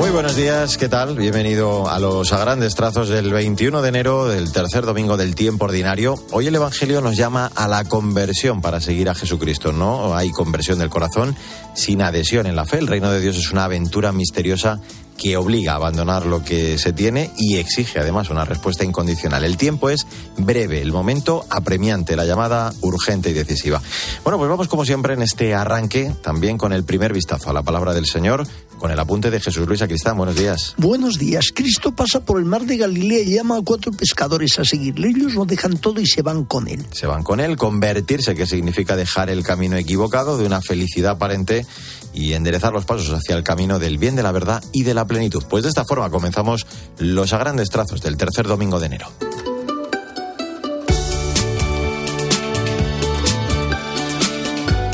Muy buenos días, ¿qué tal? Bienvenido a los a grandes trazos del 21 de enero, del tercer domingo del tiempo ordinario. Hoy el Evangelio nos llama a la conversión para seguir a Jesucristo. No hay conversión del corazón sin adhesión en la fe. El reino de Dios es una aventura misteriosa que obliga a abandonar lo que se tiene y exige además una respuesta incondicional. El tiempo es breve, el momento apremiante, la llamada urgente y decisiva. Bueno, pues vamos como siempre en este arranque también con el primer vistazo a la palabra del Señor, con el apunte de Jesús Luis Acristán. Buenos días. Buenos días. Cristo pasa por el mar de Galilea y llama a cuatro pescadores a seguirle. Ellos lo dejan todo y se van con él. Se van con él, convertirse, que significa dejar el camino equivocado de una felicidad aparente y enderezar los pasos hacia el camino del bien, de la verdad y de la plenitud. Pues de esta forma comenzamos los a grandes trazos del tercer domingo de enero.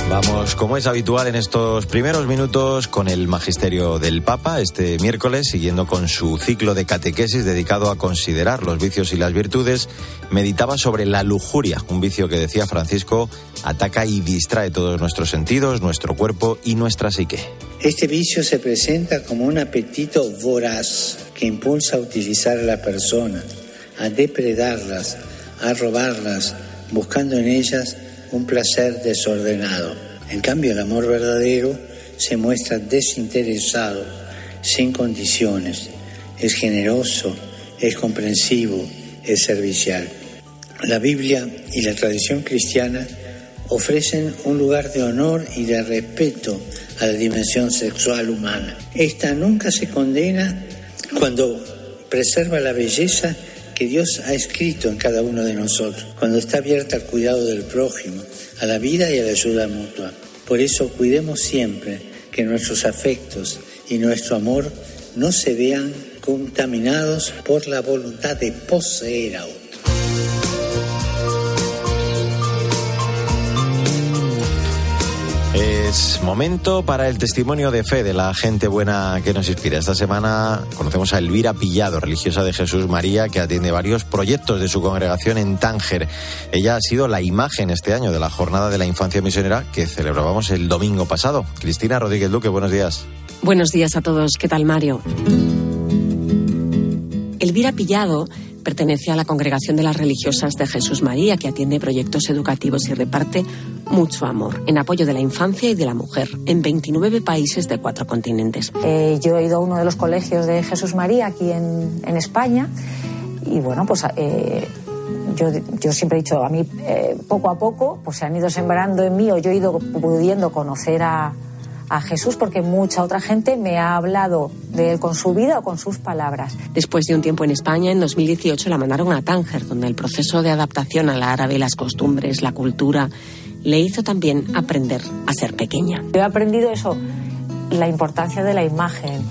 Vamos, como es habitual en estos primeros minutos, con el magisterio del Papa este miércoles, siguiendo con su ciclo de catequesis dedicado a considerar los vicios y las virtudes, meditaba sobre la lujuria, un vicio que decía Francisco ataca y distrae todos nuestros sentidos, nuestro cuerpo y nuestra psique. Este vicio se presenta como un apetito voraz que impulsa a utilizar a la persona, a depredarlas, a robarlas, buscando en ellas un placer desordenado. En cambio, el amor verdadero se muestra desinteresado, sin condiciones. Es generoso, es comprensivo, es servicial. La Biblia y la tradición cristiana ofrecen un lugar de honor y de respeto a la dimensión sexual humana. Esta nunca se condena cuando preserva la belleza que Dios ha escrito en cada uno de nosotros, cuando está abierta al cuidado del prójimo, a la vida y a la ayuda mutua. Por eso cuidemos siempre que nuestros afectos y nuestro amor no se vean contaminados por la voluntad de poseer a. Es momento para el testimonio de fe de la gente buena que nos inspira. Esta semana conocemos a Elvira Pillado, religiosa de Jesús María, que atiende varios proyectos de su congregación en Tánger. Ella ha sido la imagen este año de la Jornada de la Infancia Misionera que celebrábamos el domingo pasado. Cristina Rodríguez Duque, buenos días. Buenos días a todos. ¿Qué tal, Mario? Elvira Pillado pertenece a la Congregación de las Religiosas de Jesús María, que atiende proyectos educativos y reparte mucho amor en apoyo de la infancia y de la mujer en 29 países de cuatro continentes. Eh, yo he ido a uno de los colegios de Jesús María aquí en, en España y bueno, pues eh, yo, yo, siempre he dicho, a mí eh, poco a poco pues se han ido sembrando en mí o yo he ido pudiendo conocer a, a Jesús porque mucha otra gente me ha hablado de él con su vida o con sus palabras. Después de un tiempo en España, en 2018 la mandaron a Tánger, donde el proceso de adaptación al árabe, las costumbres, la cultura, le hizo también aprender a ser pequeña. Yo he aprendido eso, la importancia de la imagen,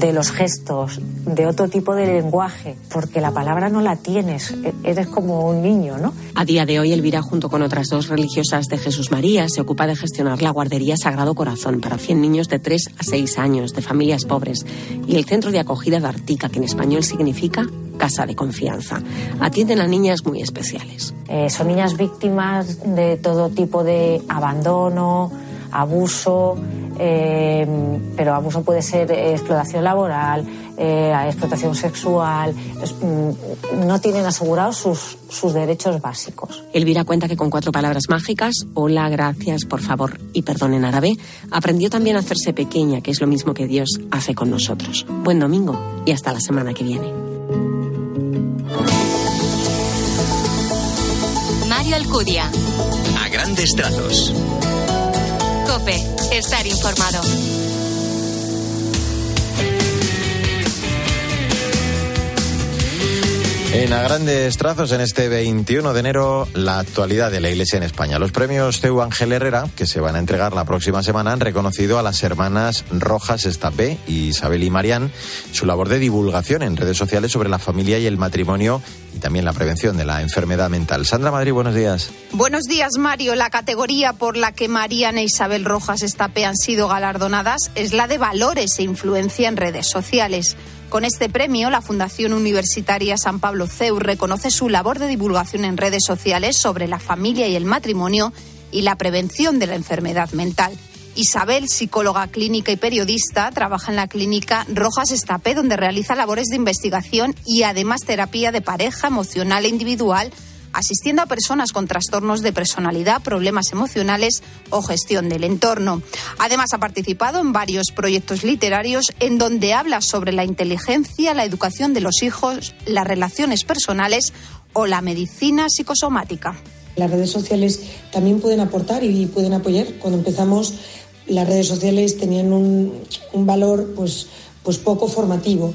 de los gestos, de otro tipo de lenguaje, porque la palabra no la tienes, eres como un niño, ¿no? A día de hoy, Elvira, junto con otras dos religiosas de Jesús María, se ocupa de gestionar la guardería Sagrado Corazón para 100 niños de 3 a 6 años, de familias pobres, y el centro de acogida de Artica, que en español significa casa de confianza. Atienden a niñas muy especiales. Eh, son niñas víctimas de todo tipo de abandono, abuso, eh, pero abuso puede ser explotación laboral, eh, explotación sexual, es, mm, no tienen asegurados sus, sus derechos básicos. Elvira cuenta que con cuatro palabras mágicas, hola, gracias, por favor y perdón en árabe, aprendió también a hacerse pequeña, que es lo mismo que Dios hace con nosotros. Buen domingo y hasta la semana que viene. Alcudia. A grandes trazos. Cope, estar informado. En a grandes trazos, en este 21 de enero, la actualidad de la Iglesia en España. Los premios Teu Ángel Herrera, que se van a entregar la próxima semana, han reconocido a las hermanas Rojas Estapé Isabel y Marián su labor de divulgación en redes sociales sobre la familia y el matrimonio y también la prevención de la enfermedad mental. Sandra Madrid, buenos días. Buenos días, Mario. La categoría por la que Mariana e Isabel Rojas Estapé han sido galardonadas es la de valores e influencia en redes sociales. Con este premio, la Fundación Universitaria San Pablo CEU reconoce su labor de divulgación en redes sociales sobre la familia y el matrimonio y la prevención de la enfermedad mental. Isabel, psicóloga clínica y periodista, trabaja en la clínica Rojas Estapé, donde realiza labores de investigación y además terapia de pareja emocional e individual asistiendo a personas con trastornos de personalidad, problemas emocionales o gestión del entorno. Además, ha participado en varios proyectos literarios en donde habla sobre la inteligencia, la educación de los hijos, las relaciones personales o la medicina psicosomática. Las redes sociales también pueden aportar y pueden apoyar. Cuando empezamos, las redes sociales tenían un, valor pues, pues poco formativo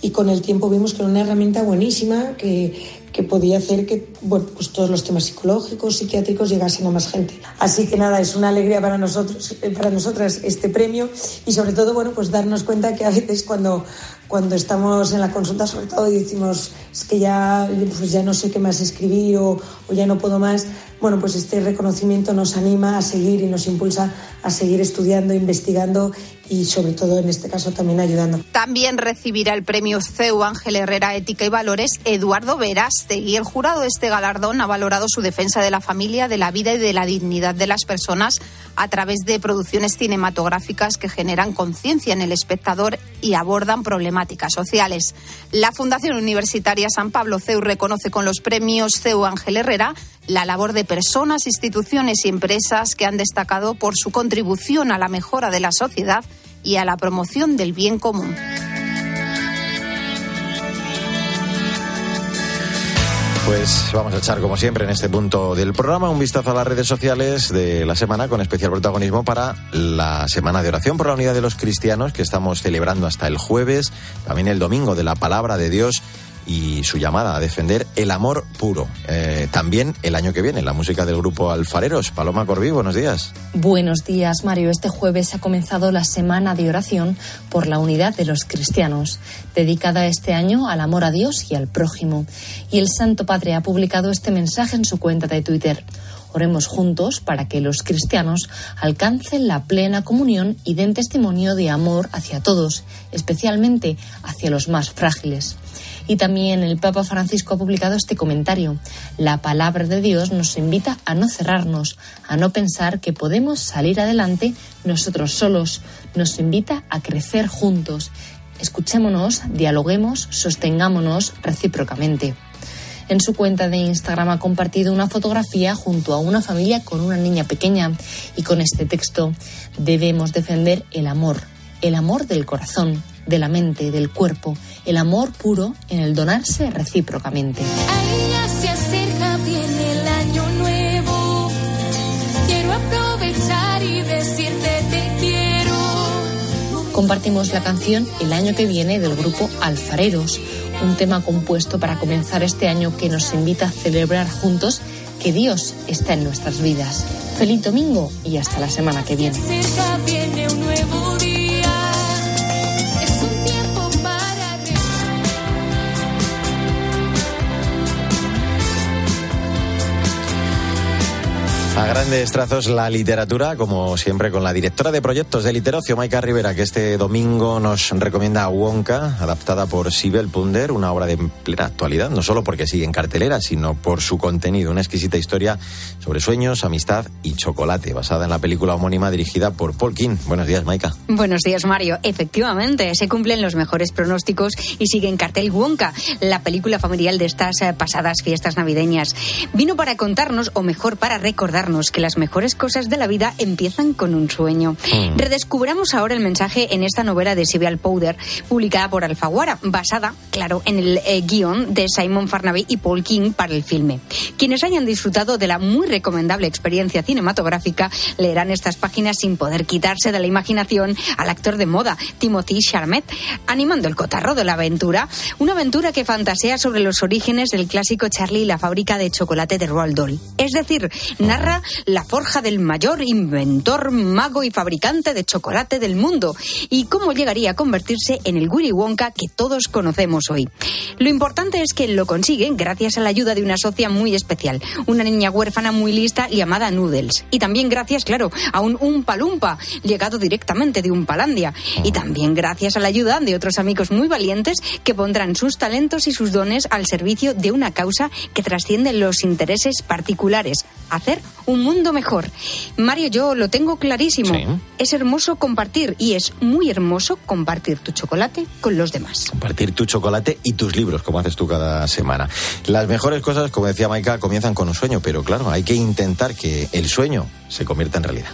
y con el tiempo vimos que era una herramienta buenísima que, que podía hacer que bueno, pues todos los temas psicológicos, psiquiátricos llegasen a más gente. Así que nada, es una alegría para nosotros, para nosotras este premio y sobre todo bueno, pues darnos cuenta que a veces cuando cuando estamos en la consulta sobre todo y decimos es que ya pues ya no sé qué más escribir o, o ya no puedo más, bueno, pues este reconocimiento nos anima a seguir y nos impulsa a seguir estudiando, investigando y sobre todo en este caso también ayudando. También recibirá el premio CEU Ángel Herrera Ética y Valores Eduardo Verástegui. El jurado de este galardón ha valorado su defensa de la familia, de la vida y de la dignidad de las personas a través de producciones cinematográficas que generan conciencia en el espectador y abordan problemáticas sociales. La Fundación Universitaria San Pablo CEU reconoce con los premios CEU Ángel Herrera la labor de personas, instituciones y empresas que han destacado por su contribución a la mejora de la sociedad y a la promoción del bien común. Pues vamos a echar, como siempre, en este punto del programa un vistazo a las redes sociales de la semana con especial protagonismo para la Semana de Oración por la Unidad de los Cristianos que estamos celebrando hasta el jueves, también el domingo de la Palabra de Dios y su llamada a defender el amor puro. Eh, también el año que viene, la música del grupo Alfareros. Paloma Corbí, buenos días. Buenos días, Mario. Este jueves ha comenzado la semana de oración por la unidad de los cristianos, dedicada este año al amor a Dios y al prójimo. Y el Santo Padre ha publicado este mensaje en su cuenta de Twitter. Oremos juntos para que los cristianos alcancen la plena comunión y den testimonio de amor hacia todos, especialmente hacia los más frágiles. Y también el Papa Francisco ha publicado este comentario. La palabra de Dios nos invita a no cerrarnos, a no pensar que podemos salir adelante nosotros solos. Nos invita a crecer juntos. Escuchémonos, dialoguemos, sostengámonos recíprocamente. En su cuenta de Instagram ha compartido una fotografía junto a una familia con una niña pequeña y con este texto, debemos defender el amor, el amor del corazón, de la mente, del cuerpo, el amor puro en el donarse recíprocamente. se acerca, viene el año nuevo. Quiero aprovechar y decirte te quiero. Compartimos la canción El año que viene del grupo Alfareros, un tema compuesto para comenzar este año que nos invita a celebrar juntos que Dios está en nuestras vidas. Feliz domingo y hasta la semana que viene. A grandes trazos la literatura, como siempre, con la directora de proyectos de Literocio, Maika Rivera, que este domingo nos recomienda a Wonka, adaptada por Sibel Punder, una obra de plena actualidad, no solo porque sigue en cartelera, sino por su contenido, una exquisita historia sobre sueños, amistad y chocolate, basada en la película homónima dirigida por Paul King. Buenos días, Maika. Buenos días, Mario. Efectivamente, se cumplen los mejores pronósticos y sigue en cartel Wonka, la película familiar de estas eh, pasadas fiestas navideñas. Vino para contarnos, o mejor, para recordar que las mejores cosas de la vida empiezan con un sueño. Mm. Redescubramos ahora el mensaje en esta novela de Sibyl Powder, publicada por Alfaguara, basada, claro, en el eh, guion de Simon Farnaby y Paul King para el filme. Quienes hayan disfrutado de la muy recomendable experiencia cinematográfica leerán estas páginas sin poder quitarse de la imaginación al actor de moda, Timothy Charmet, animando el cotarro de la aventura, una aventura que fantasea sobre los orígenes del clásico Charlie y la fábrica de chocolate de Roald Dahl. Es decir, narra la forja del mayor inventor, mago y fabricante de chocolate del mundo y cómo llegaría a convertirse en el Willy Wonka que todos conocemos hoy. Lo importante es que lo consigue gracias a la ayuda de una socia muy especial, una niña huérfana muy lista llamada Noodles. Y también gracias, claro, a un Umpalumpa, llegado directamente de Umpalandia. Y también gracias a la ayuda de otros amigos muy valientes que pondrán sus talentos y sus dones al servicio de una causa que trasciende los intereses particulares, hacer un mundo mejor. Mario, yo lo tengo clarísimo. Sí. Es hermoso compartir y es muy hermoso compartir tu chocolate con los demás. Compartir tu chocolate y tus libros, como haces tú cada semana. Las mejores cosas, como decía Maika, comienzan con un sueño, pero claro, hay que intentar que el sueño se convierta en realidad.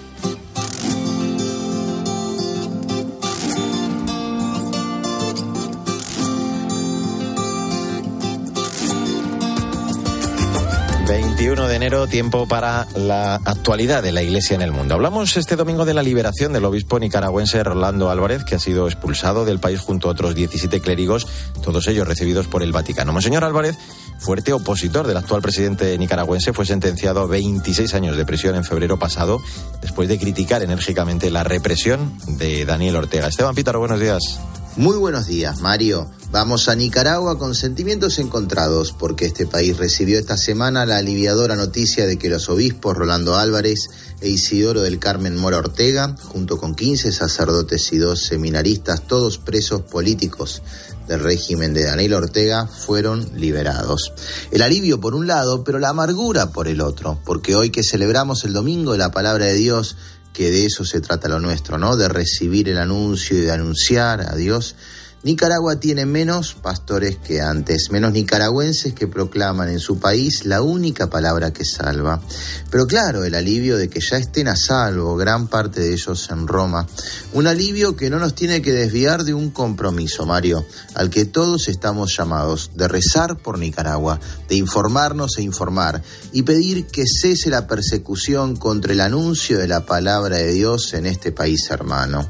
...21 de enero, tiempo para la actualidad de la Iglesia en el mundo. Hablamos este domingo de la liberación del obispo nicaragüense Rolando Álvarez, que ha sido expulsado del país junto a otros 17 clérigos, todos ellos recibidos por el Vaticano. Monseñor Álvarez, fuerte opositor del actual presidente nicaragüense, fue sentenciado a 26 años de prisión en febrero pasado, después de criticar enérgicamente la represión de Daniel Ortega. Esteban Pítaro, buenos días. Muy buenos días, Mario. Vamos a Nicaragua con sentimientos encontrados porque este país recibió esta semana la aliviadora noticia de que los obispos Rolando Álvarez e Isidoro del Carmen Mora Ortega, junto con 15 sacerdotes y dos seminaristas, todos presos políticos del régimen de Daniel Ortega, fueron liberados. El alivio por un lado, pero la amargura por el otro, porque hoy que celebramos el domingo de la palabra de Dios, que de eso se trata lo nuestro, ¿no? De recibir el anuncio y de anunciar a Dios. Nicaragua tiene menos pastores que antes, menos nicaragüenses que proclaman en su país la única palabra que salva. Pero claro, el alivio de que ya estén a salvo, gran parte de ellos en Roma. Un alivio que no nos tiene que desviar de un compromiso, Mario, al que todos estamos llamados, de rezar por Nicaragua, de informarnos e informar, y pedir que cese la persecución contra el anuncio de la palabra de Dios en este país hermano.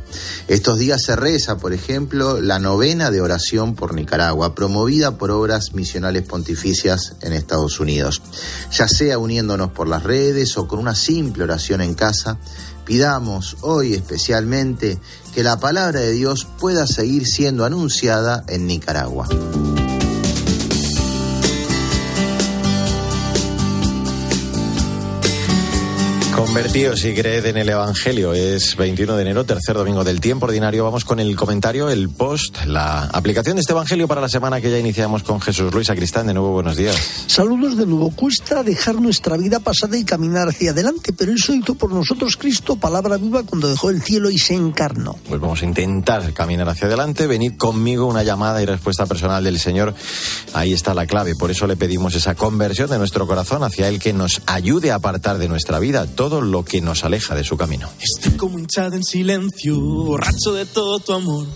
Estos días se reza, por ejemplo, la novena de oración por Nicaragua, promovida por obras misionales pontificias en Estados Unidos. Ya sea uniéndonos por las redes o con una simple oración en casa, pidamos hoy especialmente que la palabra de Dios pueda seguir siendo anunciada en Nicaragua. Convertíos y creed en el Evangelio. Es 21 de enero, tercer domingo del tiempo ordinario. Vamos con el comentario, el post, la aplicación de este Evangelio para la semana que ya iniciamos con Jesús Luis Acristán. De nuevo, buenos días. Saludos de nuevo. Cuesta dejar nuestra vida pasada y caminar hacia adelante, pero eso hizo por nosotros Cristo, palabra viva, cuando dejó el cielo y se encarnó. Pues vamos a intentar caminar hacia adelante. Venid conmigo, una llamada y respuesta personal del Señor. Ahí está la clave. Por eso le pedimos esa conversión de nuestro corazón hacia Él que nos ayude a apartar de nuestra vida todo lo que nos aleja de su camino. Estoy como hinchado en silencio, borracho de todo tu amor.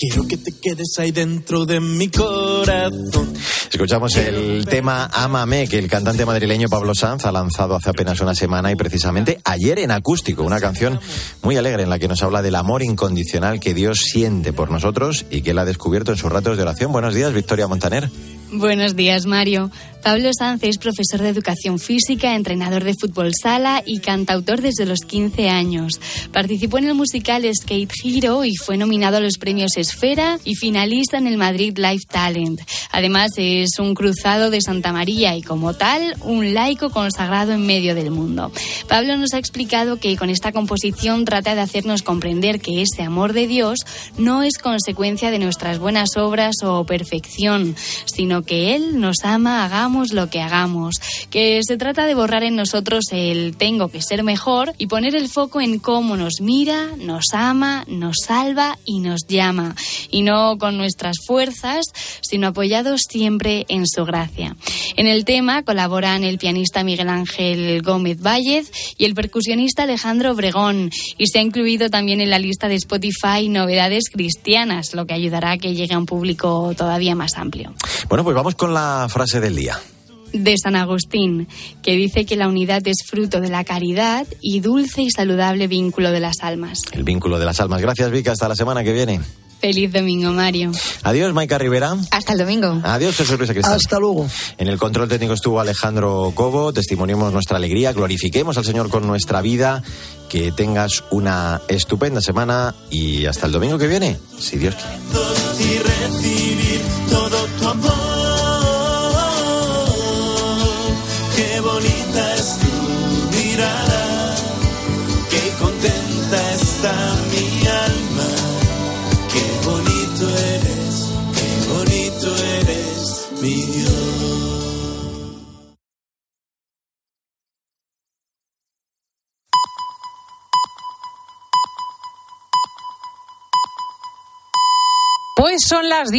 Quiero que te quedes ahí dentro de mi corazón. Escuchamos el tema Ámame, que el cantante madrileño Pablo Sanz ha lanzado hace apenas una semana y precisamente ayer en acústico, una canción muy alegre en la que nos habla del amor incondicional que Dios siente por nosotros y que él ha descubierto en sus ratos de oración. Buenos días, Victoria Montaner. Buenos días, Mario. Pablo Sanz es profesor de educación física, entrenador de fútbol sala y cantautor desde los 15 años. Participó en el musical Skate Hero y fue nominado a los premios Esfera y finalista en el Madrid Live Talent. Además, es un cruzado de Santa María y, como tal, un laico consagrado en medio del mundo. Pablo nos ha explicado que con esta composición trata de hacernos comprender que ese amor de Dios no es consecuencia de nuestras buenas obras o perfección, sino que Él nos ama, hagamos lo que hagamos, que se trata de borrar en nosotros el tengo que ser mejor y poner el foco en cómo nos mira, nos ama, nos salva y nos llama, y no con nuestras fuerzas, sino apoyados siempre en su gracia. En el tema colaboran el pianista Miguel Ángel Gómez Vállez y el percusionista Alejandro Obregón, y se ha incluido también en la lista de Spotify novedades cristianas, lo que ayudará a que llegue a un público todavía más amplio. Bueno, pues vamos con la frase del día. De San Agustín, que dice que la unidad es fruto de la caridad y dulce y saludable vínculo de las almas. El vínculo de las almas. Gracias, Vika. Hasta la semana que viene. Feliz domingo, Mario. Adiós, Maika Rivera. Hasta el domingo. Adiós, Jesús Luis. Hasta luego. En el control técnico estuvo Alejandro Cobo. Testimoniemos nuestra alegría, glorifiquemos al Señor con nuestra vida. Que tengas una estupenda semana y hasta el domingo que viene, si Dios quiere. y recibir todo tu amor. Son las